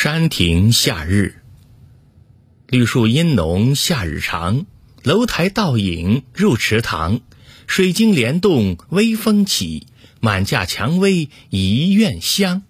山亭夏日。绿树阴浓夏日长楼台倒影入池塘水晶帘动微风起满架蔷薇一院香。